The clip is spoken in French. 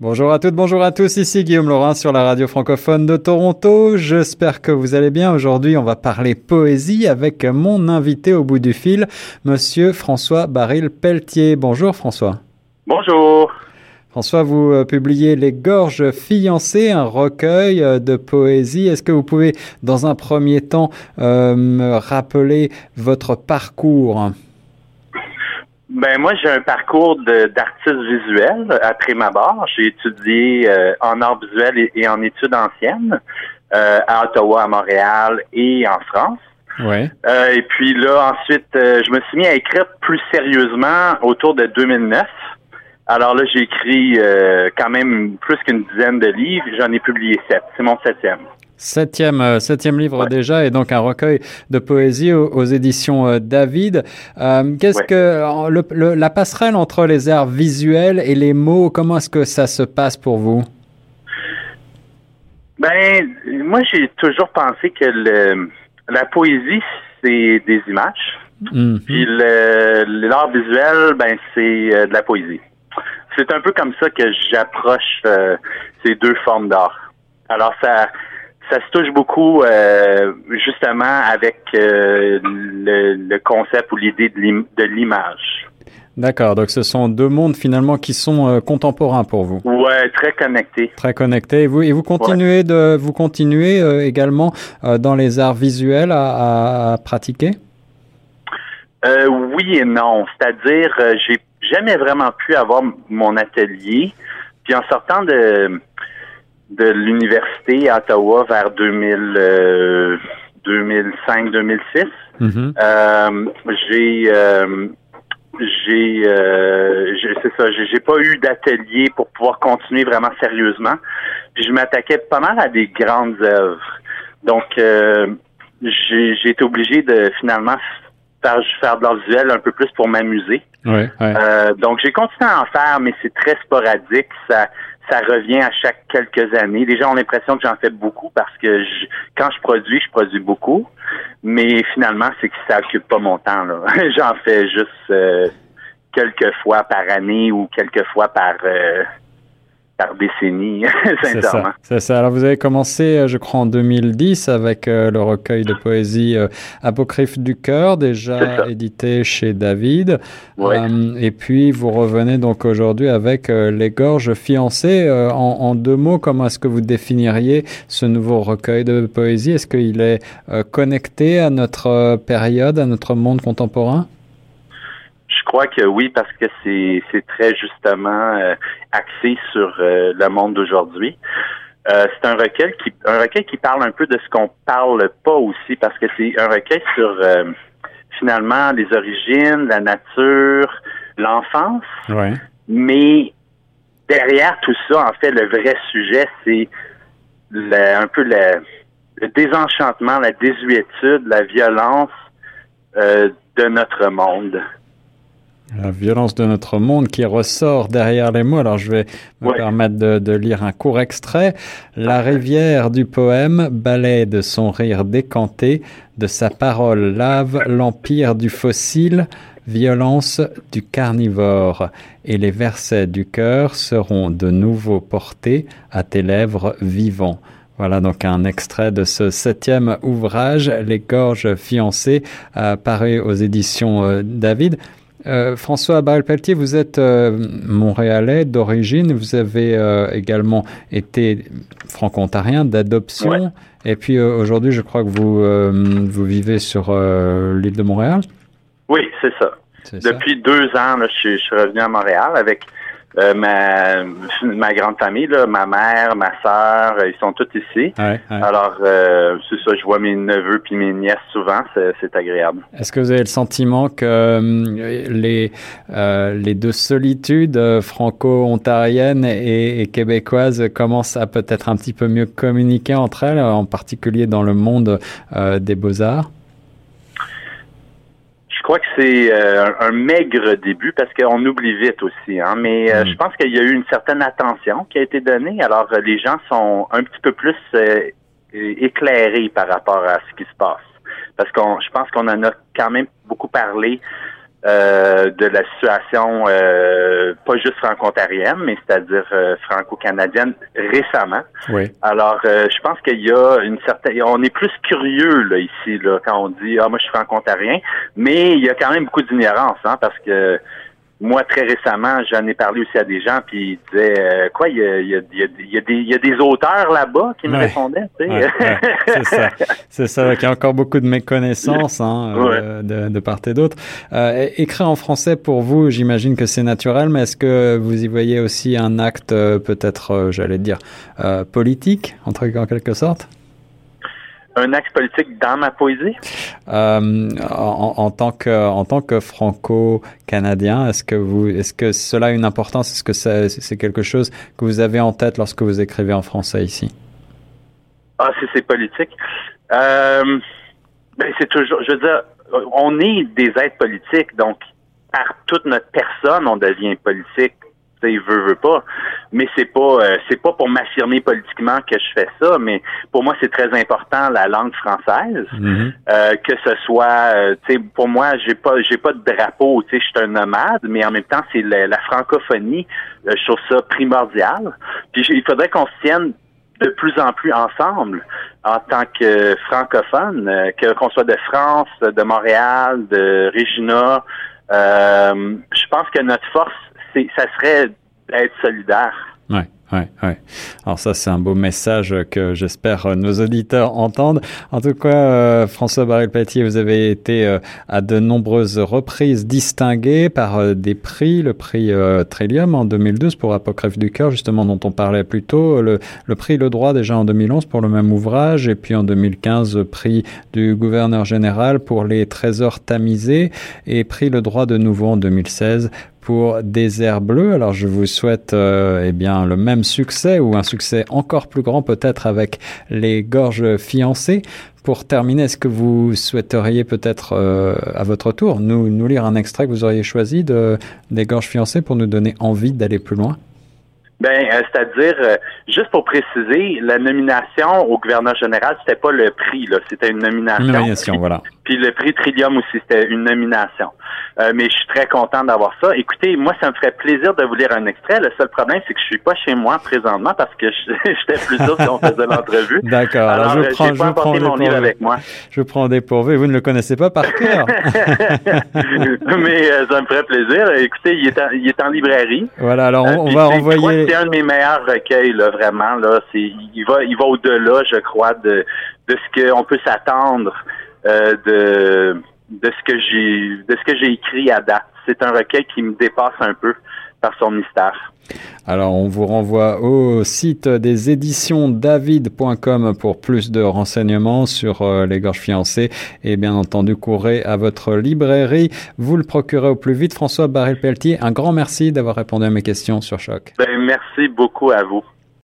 Bonjour à toutes, bonjour à tous, ici Guillaume Laurin sur la radio francophone de Toronto. J'espère que vous allez bien. Aujourd'hui, on va parler poésie avec mon invité au bout du fil, monsieur François Baril Pelletier. Bonjour François. Bonjour. François, vous euh, publiez Les Gorges fiancées, un recueil euh, de poésie. Est-ce que vous pouvez, dans un premier temps, euh, me rappeler votre parcours? Ben moi, j'ai un parcours d'artiste visuel après ma barre. J'ai étudié euh, en art visuel et, en études anciennes euh, à Ottawa, à Montréal et en France. Ouais. Euh, et puis là, ensuite, je me suis mis à écrire plus sérieusement autour de 2009. Alors là, j'ai écrit quand même plus qu'une dizaine de livres. J'en ai publié sept. C'est mon septième. Septième, euh, septième livre déjà, et donc un recueil de poésie aux, éditions euh, David. Euh, qu'est-ce que le, la passerelle entre les arts visuels et les mots, comment est-ce que ça se passe pour vous? Ben, moi, j'ai toujours pensé que le, la poésie, c'est des images. Mm-hmm. Puis l'art visuel, ben, c'est de la poésie. C'est un peu comme ça que j'approche ces deux formes d'art. Alors, ça, ça se touche beaucoup euh, justement avec euh, le, concept ou l'idée de l'image. D'accord, donc ce sont deux mondes finalement qui sont euh, contemporains pour vous. Ouais, très connectés. Très connectés. Et vous, et vous continuez de vous continuez également dans les arts visuels à, à pratiquer? oui et non, c'est-à-dire j'ai jamais vraiment pu avoir mon atelier. Puis en sortant de de l'université à Ottawa vers 2000, 2005-2006. Euh, mm-hmm. euh, j'ai euh, j'ai euh, c'est ça, j'ai pas eu d'atelier pour pouvoir continuer vraiment sérieusement. Puis je m'attaquais pas mal à des grandes œuvres. Donc j'ai été obligé de finalement faire, faire de l'art visuel un peu plus pour m'amuser. Ouais, donc j'ai continué à en faire, mais c'est très sporadique. Ça ça revient à chaque quelques années. Les gens ont l'impression que j'en fais beaucoup parce que quand je produis, je produis beaucoup. Mais finalement, c'est que ça occupe pas mon temps. j'en fais juste euh, quelques fois par année ou quelques fois par euh, par décennie, sincèrement. C'est ça. Alors, vous avez commencé, euh, je crois, en 2010 avec euh, le recueil de poésie euh, Apocryphe du cœur, déjà édité chez David. et puis, vous revenez donc aujourd'hui avec Les gorges fiancées. En, en, deux mots, comment est-ce que vous définiriez ce nouveau recueil de poésie? Est-ce qu'il est connecté à notre période, à notre monde contemporain? Je crois que oui, parce que c'est, c'est très justement euh, axé sur euh, le monde d'aujourd'hui. Euh, c'est un recueil qui un recueil qui parle un peu de ce qu'on parle pas aussi, parce que c'est un recueil sur finalement les origines, la nature, l'enfance. Ouais. Mais derrière tout ça, en fait, le vrai sujet, c'est un peu le, le, désenchantement, la désuétude, la violence de notre monde. La violence de notre monde qui ressort derrière les mots. Alors je vais me permettre de, de, lire un court extrait. La rivière du poème balaie de son rire décanté, de sa parole lave l'empire du fossile, violence du carnivore, et les versets du cœur seront de nouveau portés à tes lèvres vivants. Voilà donc un extrait de ce septième ouvrage, Les gorges fiancées, paru aux éditions euh, David. Euh, François Barrel-Pelletier, vous êtes euh, montréalais d'origine, vous avez euh, également été franco-ontarien d'adoption, et puis aujourd'hui, je crois que vous, vous vivez sur l'île de Montréal. Oui, c'est ça. Depuis deux ans, je, suis revenu à Montréal avec euh, ma, ma grande famille, là, ma mère, ma sœur, ils sont tous ici. Alors, euh, c'est ça, je vois mes neveux puis mes nièces souvent, c'est agréable. Est-ce que vous avez le sentiment que euh, les, les deux solitudes franco-ontariennes et, et, québécoises commencent à peut-être un petit peu mieux communiquer entre elles, en particulier dans le monde des beaux-arts? Je crois que c'est euh, un, maigre début parce qu'on oublie vite aussi. Hein, mais euh, mm. je pense qu'il y a eu une certaine attention qui a été donnée. Alors euh, les gens sont un petit peu plus éclairés par rapport à ce qui se passe. Parce qu'on, je pense qu'on en a quand même beaucoup parlé euh, de la situation euh, pas juste franco-ontarienne, mais c'est-à-dire euh, franco-canadienne récemment. Oui. Alors, je pense qu'il y a une certaine, on est plus curieux là ici là quand on dit ah moi je suis franco-ontarien, mais il y a quand même beaucoup d'ignorance hein, parce que moi, très récemment, j'en ai parlé aussi à des gens, puis ils disaient euh, quoi, il y a, y, a, y, a des, y a des auteurs là-bas qui me répondaient. Tu sais. c'est ça. C'est ça. Il y a encore beaucoup de méconnaissances hein, euh, de, de, part et d'autre. Euh, écrire en français pour vous, j'imagine que c'est naturel, mais est-ce que vous y voyez aussi un acte euh, peut-être, j'allais dire, politique, en quelque sorte? Un axe politique dans ma poésie? Euh, en, tant que en tant que franco-canadien, est-ce que vous est-ce que cela a une importance? Est-ce que c'est quelque chose que vous avez en tête lorsque vous écrivez en français ici? Ah, si c'est politique. Euh, ben c'est toujours. Je veux dire, on est des êtres politiques, donc par toute notre personne, on devient politique il veut, veut pas. Mais c'est pas euh, c'est pas pour m'affirmer politiquement que je fais ça, mais pour moi c'est très important la langue française. Mhm. euh, que ce soit euh, tu sais pour moi j'ai pas j'ai pas de drapeau, tu sais je suis un nomade, mais en même temps c'est la, francophonie, euh, je trouve ça primordial. Puis il faudrait qu'on se tienne de plus en plus ensemble en tant que francophone, que qu'on soit de France, de Montréal, de Regina. je pense que notre force ça serait d'être solidaire. Ouais. Ouais, ouais. Alors ça, c'est un beau message que j'espère euh, nos auditeurs entendent. En tout cas, euh, François Baril-Patier, vous avez été euh, à de nombreuses reprises distingué par des prix, le prix Trillium en 2012 pour Apocryphe du cœur, justement dont on parlait plus tôt, le, le prix Le Droit déjà en 2011 pour le même ouvrage, et puis en 2015 prix du gouverneur général pour les trésors tamisés, et prix Le Droit de nouveau en 2016 pour Désert Bleu. Alors je vous souhaite euh, eh bien le même succès ou un succès encore plus grand peut-être avec les gorges fiancées. Pour terminer, est-ce que vous souhaiteriez peut-être euh, à votre tour nous, nous lire un extrait que vous auriez choisi de des gorges fiancées pour nous donner envie d'aller plus loin? Ben, euh, c'est-à-dire, euh, juste pour préciser, la nomination au gouverneur général, c'était pas le prix, là, c'était une nomination. Une nomination, voilà. Puis le prix Trillium aussi, c'était une nomination. Euh, mais je suis très content d'avoir ça. Écoutez, moi, ça me ferait plaisir de vous lire un extrait. Le seul problème, c'est que je suis pas chez moi présentement parce que j'étais plus sûr si on faisait l'entrevue. D'accord. Alors, je prends, je prends mon livre avec moi. Je prends des pourvus. Vous ne le connaissez pas par cœur. mais ça me ferait plaisir. Écoutez, il est en, il est en librairie. Voilà. Alors, on, va envoyer c'est un de mes meilleurs recueils, là, vraiment. Là, c'est, il va, il va au-delà, je crois, de, de ce qu'on peut s'attendre euh, de, de ce que j'ai, de ce que j'ai écrit à date. C'est un recueil qui me dépasse un peu par son mystère. Alors, on vous renvoie au site des éditions david.com pour plus de renseignements sur euh, les gorges fiancées et bien entendu, courez à votre librairie. Vous le procurez au plus vite. François Baril-Pelletier, un grand merci d'avoir répondu à mes questions sur Choc. Ben, merci beaucoup à vous.